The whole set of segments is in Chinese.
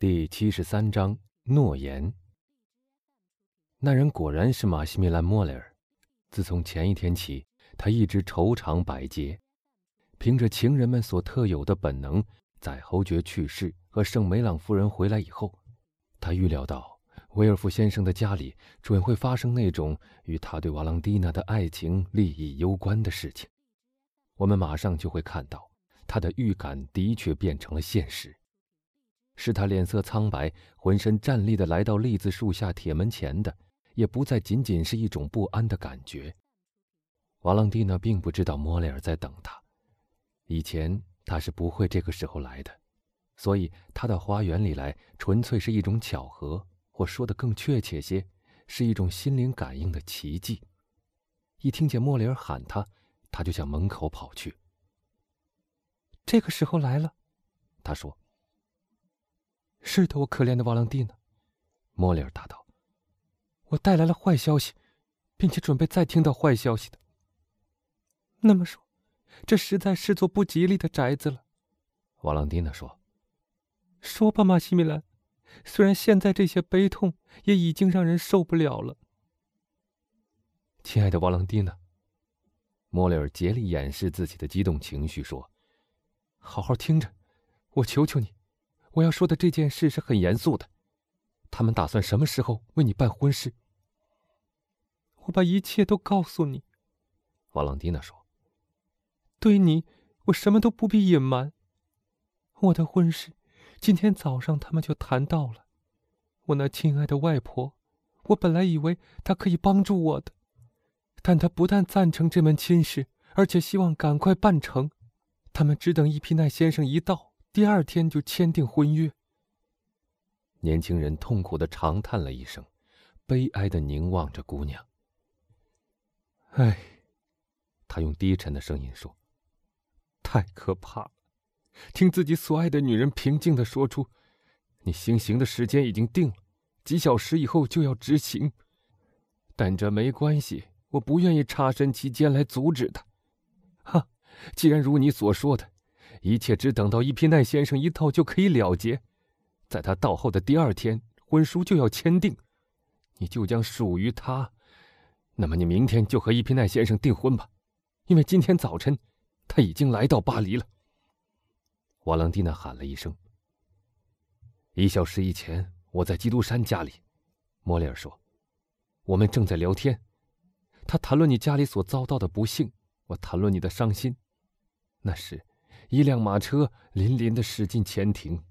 第七十三章诺言。那人果然是马西米兰·莫雷尔。自从前一天起，他一直愁肠百结，凭着情人们所特有的本能，在侯爵去世和圣梅朗夫人回来以后，他预料到威尔夫先生的家里准会发生那种与他对瓦朗蒂娜的爱情利益攸关的事情。我们马上就会看到，他的预感的确变成了现实。使他脸色苍白、浑身战栗的来到栗子树下铁门前的，也不再仅仅是一种不安的感觉。瓦朗蒂娜并不知道莫雷尔在等他，以前他是不会这个时候来的，所以他到花园里来纯粹是一种巧合，或说的更确切些，是一种心灵感应的奇迹。一听见莫雷尔喊他，他就向门口跑去。这个时候来了，他说。是的，我可怜的瓦朗蒂娜，莫里尔答道：“我带来了坏消息，并且准备再听到坏消息的。那么说，这实在是座不吉利的宅子了。”瓦朗蒂娜说：“说吧，马西米兰。虽然现在这些悲痛也已经让人受不了了。”亲爱的瓦朗蒂娜，莫里尔竭力掩饰自己的激动情绪，说：“好好听着，我求求你。”我要说的这件事是很严肃的，他们打算什么时候为你办婚事？我把一切都告诉你。”瓦朗蒂娜说，“对你，我什么都不必隐瞒。我的婚事，今天早上他们就谈到了。我那亲爱的外婆，我本来以为她可以帮助我的，但她不但赞成这门亲事，而且希望赶快办成。他们只等伊皮奈先生一到。”第二天就签订婚约。年轻人痛苦的长叹了一声，悲哀的凝望着姑娘。唉，他用低沉的声音说：“太可怕了，听自己所爱的女人平静的说出：‘你行刑的时间已经定了，几小时以后就要执行。’但这没关系，我不愿意插身其间来阻止他。哈，既然如你所说的。”一切只等到伊皮奈先生一到就可以了结，在他到后的第二天，婚书就要签订，你就将属于他。那么你明天就和伊皮奈先生订婚吧，因为今天早晨他已经来到巴黎了。瓦朗蒂娜喊了一声。一小时以前，我在基督山家里，莫里尔说，我们正在聊天，他谈论你家里所遭到的不幸，我谈论你的伤心，那时。一辆马车淋淋的驶进前庭，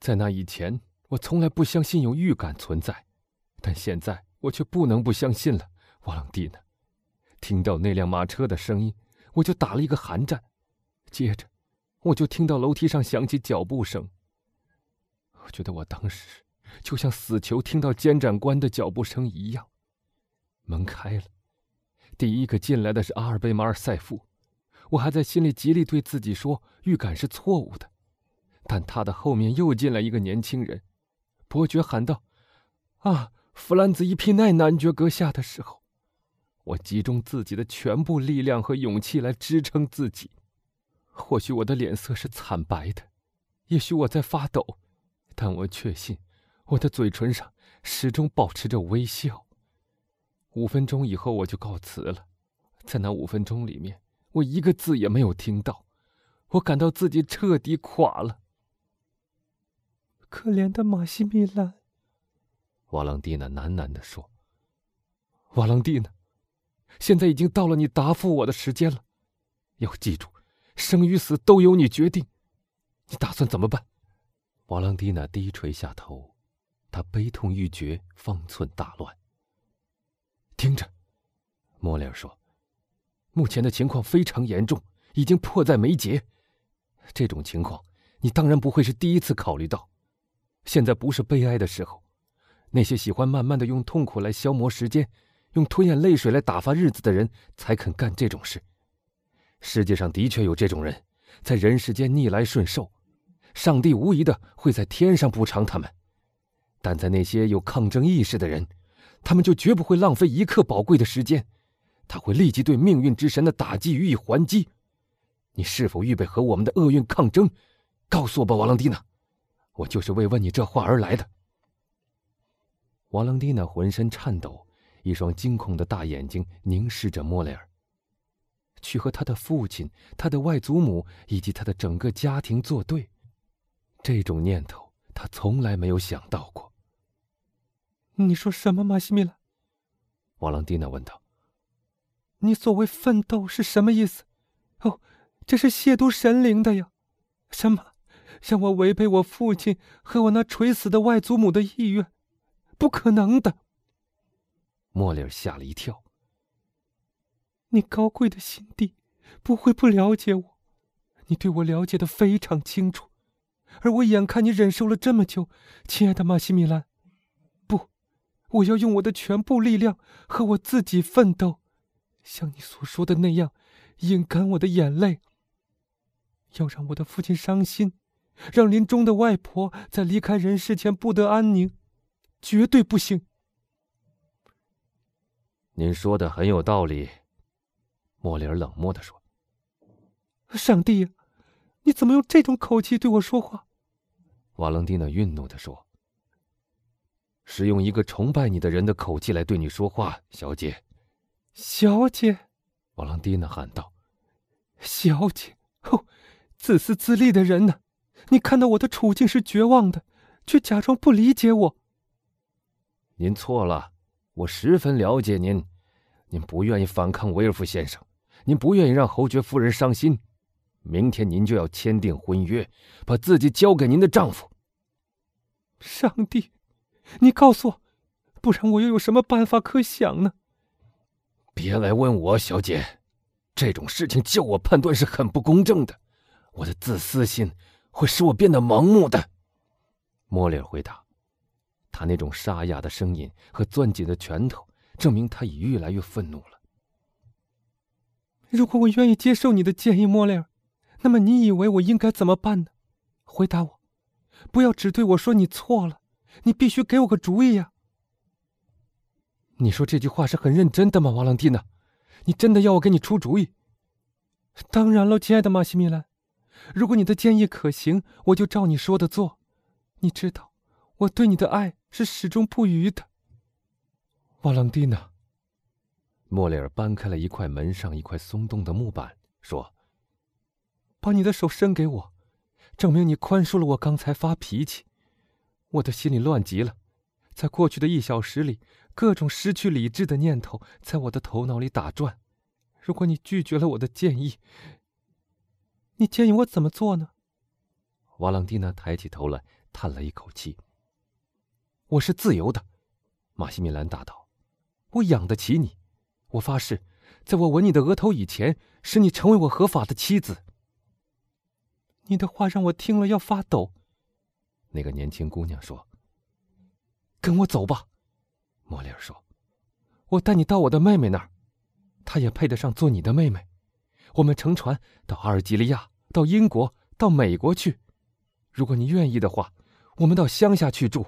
在那以前，我从来不相信有预感存在，但现在我却不能不相信了。瓦朗蒂娜，听到那辆马车的声音，我就打了一个寒战，接着，我就听到楼梯上响起脚步声。我觉得我当时就像死囚听到监斩官的脚步声一样。门开了，第一个进来的是阿尔贝马尔塞夫。我还在心里极力对自己说，预感是错误的，但他的后面又进来一个年轻人。伯爵喊道：“啊，弗兰兹·伊皮奈男爵阁下的时候，我集中自己的全部力量和勇气来支撑自己。或许我的脸色是惨白的，也许我在发抖，但我确信，我的嘴唇上始终保持着微笑。五分钟以后，我就告辞了。在那五分钟里面。”我一个字也没有听到，我感到自己彻底垮了。可怜的马西米兰，瓦朗蒂娜喃喃地说：“瓦朗蒂娜，现在已经到了你答复我的时间了。要记住，生与死都由你决定。你打算怎么办？”瓦朗蒂娜低垂下头，她悲痛欲绝，方寸大乱。听着，莫里尔说。目前的情况非常严重，已经迫在眉睫。这种情况，你当然不会是第一次考虑到。现在不是悲哀的时候，那些喜欢慢慢的用痛苦来消磨时间，用吞咽泪水来打发日子的人才肯干这种事。世界上的确有这种人，在人世间逆来顺受，上帝无疑的会在天上补偿他们。但在那些有抗争意识的人，他们就绝不会浪费一刻宝贵的时间。他会立即对命运之神的打击予以还击。你是否预备和我们的厄运抗争？告诉我吧，瓦朗蒂娜。我就是为问你这话而来的。瓦朗蒂娜浑身颤抖，一双惊恐的大眼睛凝视着莫雷尔。去和他的父亲、他的外祖母以及他的整个家庭作对，这种念头他从来没有想到过。你说什么，马西米拉？瓦朗蒂娜问道。你所谓奋斗是什么意思？哦，这是亵渎神灵的呀！什么，让我违背我父亲和我那垂死的外祖母的意愿？不可能的！莫里尔吓了一跳。你高贵的心地不会不了解我，你对我了解的非常清楚，而我眼看你忍受了这么久，亲爱的马西米兰，不，我要用我的全部力量和我自己奋斗，像你所说的那样，饮干我的眼泪，要让我的父亲伤心，让临终的外婆在离开人世前不得安宁，绝对不行。您说的很有道理。莫里尔冷漠的说：“上帝呀，你怎么用这种口气对我说话？”瓦伦蒂娜愠怒的说：“是用一个崇拜你的人的口气来对你说话，小姐。”小姐，瓦朗蒂娜喊道：“小姐，哦，自私自利的人呢？你看到我的处境是绝望的，却假装不理解我。”您错了，我十分了解您，您不愿意反抗维尔夫先生。您不愿意让侯爵夫人伤心，明天您就要签订婚约，把自己交给您的丈夫。上帝，你告诉我，不然我又有什么办法可想呢？别来问我，小姐，这种事情叫我判断是很不公正的，我的自私心会使我变得盲目的。莫里尔回答，他那种沙哑的声音和攥紧的拳头，证明他已越来越愤怒了。如果我愿意接受你的建议，莫里尔，那么你以为我应该怎么办呢？回答我，不要只对我说你错了，你必须给我个主意呀！你说这句话是很认真的吗，瓦朗蒂娜？你真的要我给你出主意？当然了，亲爱的马西米兰，如果你的建议可行，我就照你说的做。你知道，我对你的爱是始终不渝的，瓦朗蒂娜。莫里尔搬开了一块门上一块松动的木板，说：“把你的手伸给我，证明你宽恕了我刚才发脾气。我的心里乱极了，在过去的一小时里，各种失去理智的念头在我的头脑里打转。如果你拒绝了我的建议，你建议我怎么做呢？”瓦朗蒂娜抬起头来，叹了一口气。“我是自由的。”马西米兰答道，“我养得起你。”我发誓，在我吻你的额头以前，使你成为我合法的妻子。你的话让我听了要发抖。那个年轻姑娘说：“跟我走吧。”莫里尔说：“我带你到我的妹妹那儿，她也配得上做你的妹妹。我们乘船到阿尔及利亚，到英国，到美国去。如果你愿意的话，我们到乡下去住。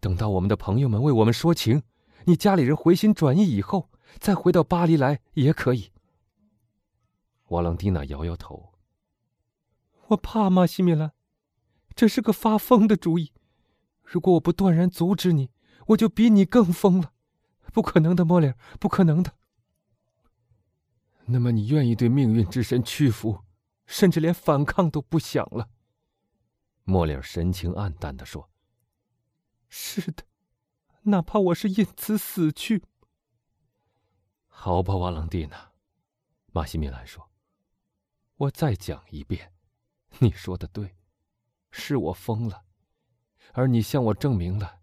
等到我们的朋友们为我们说情，你家里人回心转意以后。”再回到巴黎来也可以。瓦朗蒂娜摇摇头。我怕马西米兰，这是个发疯的主意。如果我不断然阻止你，我就比你更疯了。不可能的，莫里尔，不可能的。那么你愿意对命运之神屈服，甚至连反抗都不想了？莫里尔神情黯淡的说：“是的，哪怕我是因此死去。”好吧，瓦朗蒂娜，马西米兰说：“我再讲一遍，你说的对，是我疯了，而你向我证明了，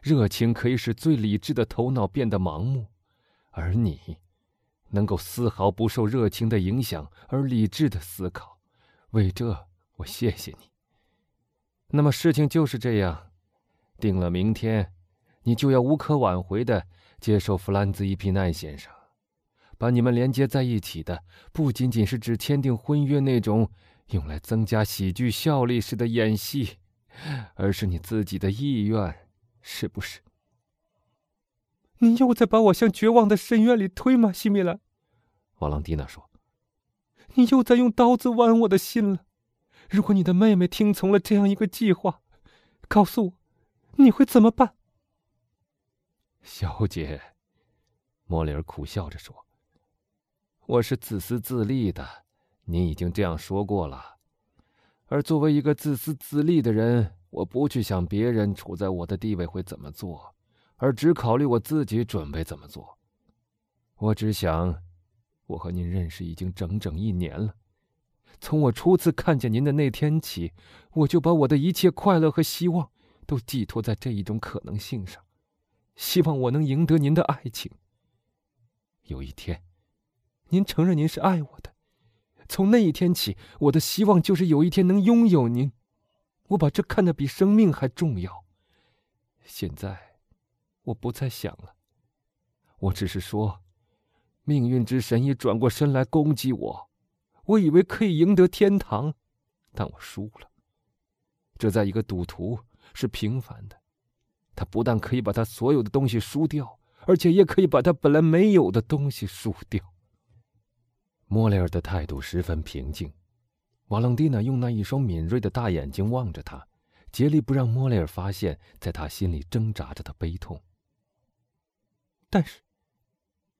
热情可以使最理智的头脑变得盲目，而你，能够丝毫不受热情的影响而理智的思考。为这，我谢谢你。那么事情就是这样，定了明天，你就要无可挽回的接受弗兰兹·伊皮奈先生。”把你们连接在一起的，不仅仅是指签订婚约那种用来增加喜剧效力式的演戏，而是你自己的意愿，是不是？你又在把我向绝望的深渊里推吗，西米兰？瓦朗蒂娜说：“你又在用刀子剜我的心了。如果你的妹妹听从了这样一个计划，告诉我，你会怎么办？小姐，莫里尔苦笑着说：“我是自私自利的，你已经这样说过了。而作为一个自私自利的人，我不去想别人处在我的地位会怎么做，而只考虑我自己准备怎么做。我只想，我和您认识已经整整一年了。”从我初次看见您的那天起，我就把我的一切快乐和希望都寄托在这一种可能性上，希望我能赢得您的爱情。有一天，您承认您是爱我的，从那一天起，我的希望就是有一天能拥有您，我把这看得比生命还重要。现在，我不再想了，我只是说，命运之神已转过身来攻击我。我以为可以赢得天堂，但我输了。这在一个赌徒是平凡的，他不但可以把他所有的东西输掉，而且也可以把他本来没有的东西输掉。莫雷尔的态度十分平静，瓦朗蒂娜用那一双敏锐的大眼睛望着他，竭力不让莫雷尔发现在他心里挣扎着的悲痛。但是，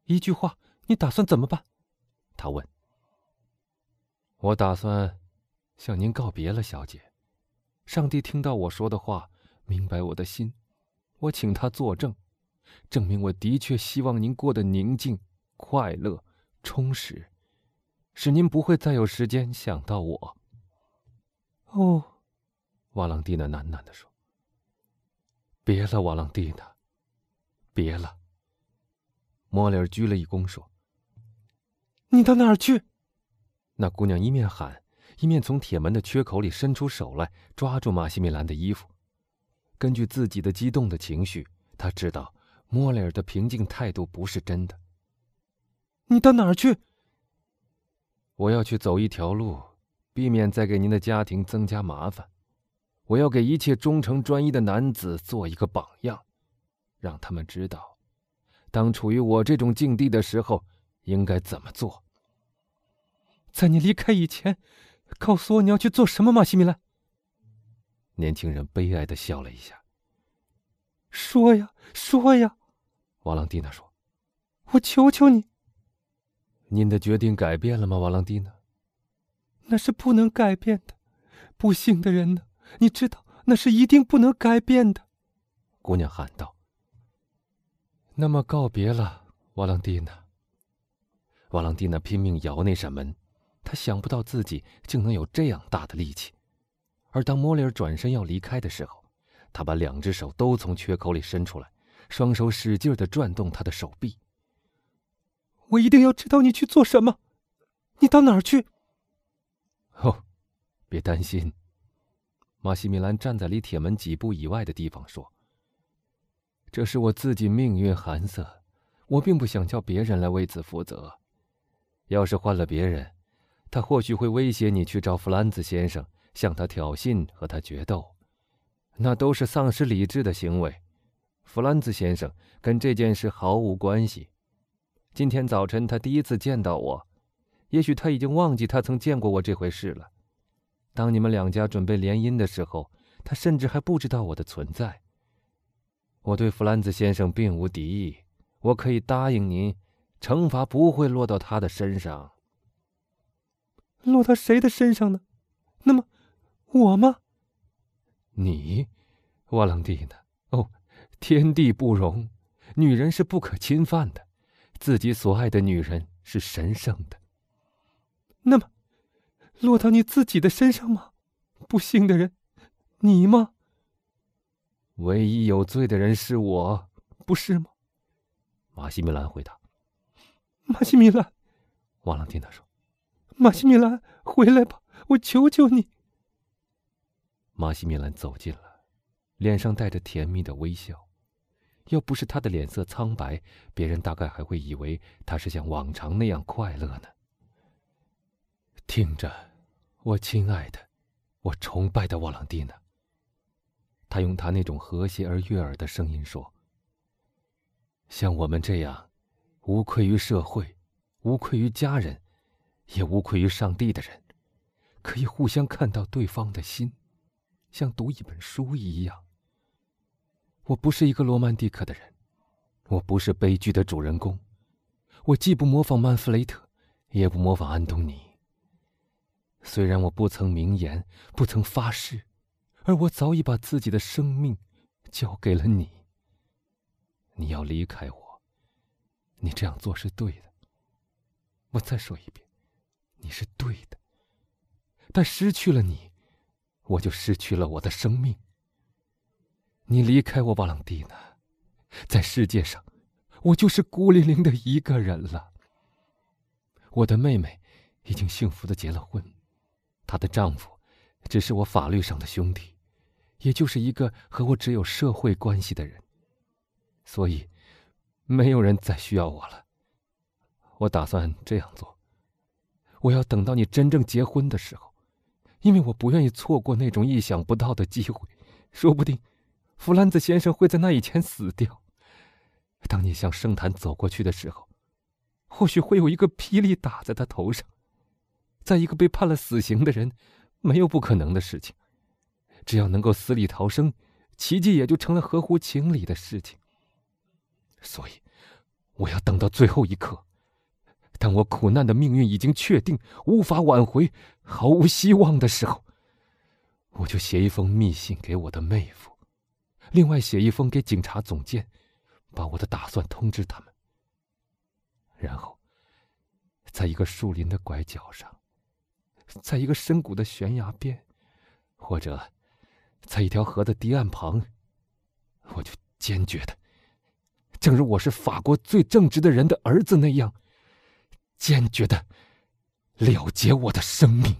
一句话，你打算怎么办？他问。我打算向您告别了，小姐。上帝听到我说的话，明白我的心，我请他作证，证明我的确希望您过得宁静、快乐、充实，使您不会再有时间想到我。哦，瓦朗蒂娜喃喃地说：“别了，瓦朗蒂娜，别了。”莫里尔鞠了一躬说：“你到哪儿去？”那姑娘一面喊，一面从铁门的缺口里伸出手来，抓住马西米兰的衣服。根据自己的激动的情绪，他知道莫里尔的平静态度不是真的。你到哪儿去？我要去走一条路，避免再给您的家庭增加麻烦。我要给一切忠诚专一的男子做一个榜样，让他们知道，当处于我这种境地的时候，应该怎么做。在你离开以前，告诉我你要去做什么，马西米兰。年轻人悲哀的笑了一下。说呀，说呀，瓦朗蒂娜说：“我求求你。”您的决定改变了吗，瓦朗蒂娜？那是不能改变的。不幸的人呢？你知道，那是一定不能改变的。姑娘喊道。那么告别了，瓦朗蒂娜。瓦朗蒂娜拼命摇那扇门。她想不到自己竟能有这样大的力气，而当莫里尔转身要离开的时候，他把两只手都从缺口里伸出来，双手使劲的转动他的手臂。我一定要知道你去做什么，你到哪儿去？哦，别担心。马西米兰站在离铁门几步以外的地方说：“这是我自己命运寒色，我并不想叫别人来为此负责。要是换了别人。”他或许会威胁你去找弗兰兹先生，向他挑衅，和他决斗，那都是丧失理智的行为。弗兰兹先生跟这件事毫无关系。今天早晨他第一次见到我，也许他已经忘记他曾见过我这回事了。当你们两家准备联姻的时候，他甚至还不知道我的存在。我对弗兰兹先生并无敌意，我可以答应您，惩罚不会落到他的身上。落到谁的身上呢？那么，我吗？你，瓦朗蒂娜。哦，天地不容，女人是不可侵犯的，自己所爱的女人是神圣的。那么，落到你自己的身上吗？不幸的人，你吗？唯一有罪的人是我，不是吗？马西米兰回答。马西米兰，瓦朗蒂娜说。马西米兰，回来吧！我求求你。马西米兰走近了，脸上带着甜蜜的微笑。要不是他的脸色苍白，别人大概还会以为他是像往常那样快乐呢。听着，我亲爱的，我崇拜的瓦朗蒂娜。他用他那种和谐而悦耳的声音说：“像我们这样，无愧于社会，无愧于家人。”也无愧于上帝的人，可以互相看到对方的心，像读一本书一样。我不是一个罗曼蒂克的人，我不是悲剧的主人公，我既不模仿曼弗雷特，也不模仿安东尼。虽然我不曾明言，不曾发誓，而我早已把自己的生命交给了你。你要离开我，你这样做是对的。我再说一遍，你是对的。但失去了你，我就失去了我的生命。你离开我，瓦朗蒂娜，在世界上，我就是孤零零的一个人了。我的妹妹已经幸福的结了婚。她的丈夫，只是我法律上的兄弟，也就是一个和我只有社会关系的人。所以，没有人再需要我了。我打算这样做：我要等到你真正结婚的时候，因为我不愿意错过那种意想不到的机会。说不定，弗兰兹先生会在那以前死掉。当你向圣坛走过去的时候，或许会有一个霹雳打在他头上。在一个被判了死刑的人，没有不可能的事情。只要能够死里逃生，奇迹也就成了合乎情理的事情。所以，我要等到最后一刻，当我苦难的命运已经确定、无法挽回、毫无希望的时候，我就写一封密信给我的妹夫，另外写一封给警察总监，把我的打算通知他们。然后，在一个树林的拐角上。在一个深谷的悬崖边，或者在一条河的堤岸旁，我就坚决的，正如我是法国最正直的人的儿子那样，坚决的了结我的生命。